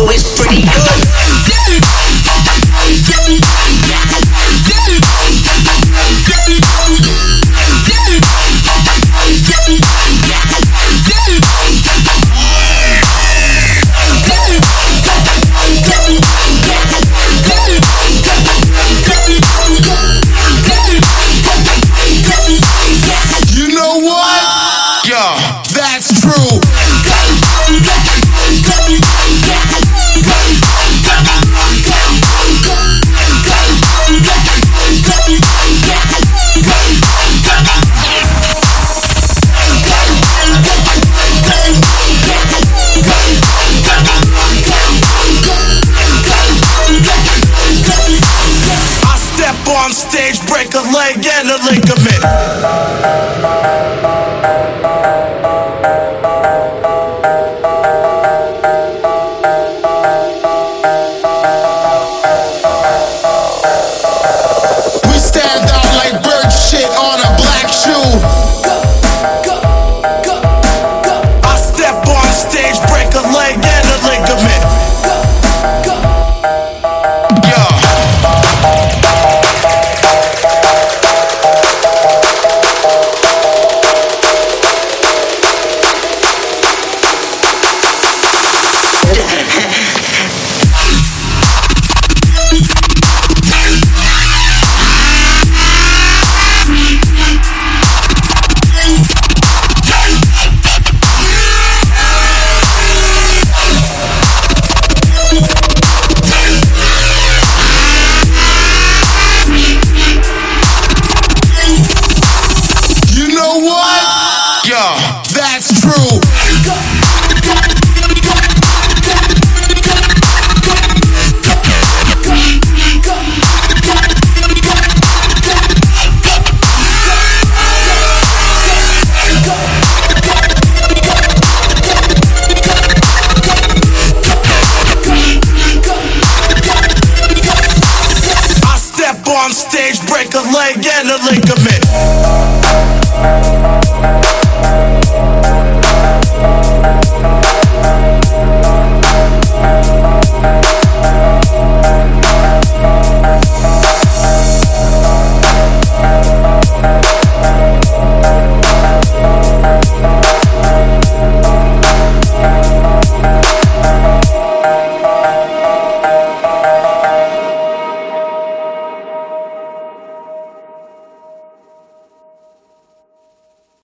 always a leg and a ligament. Bomb stage, break a leg and a ligament.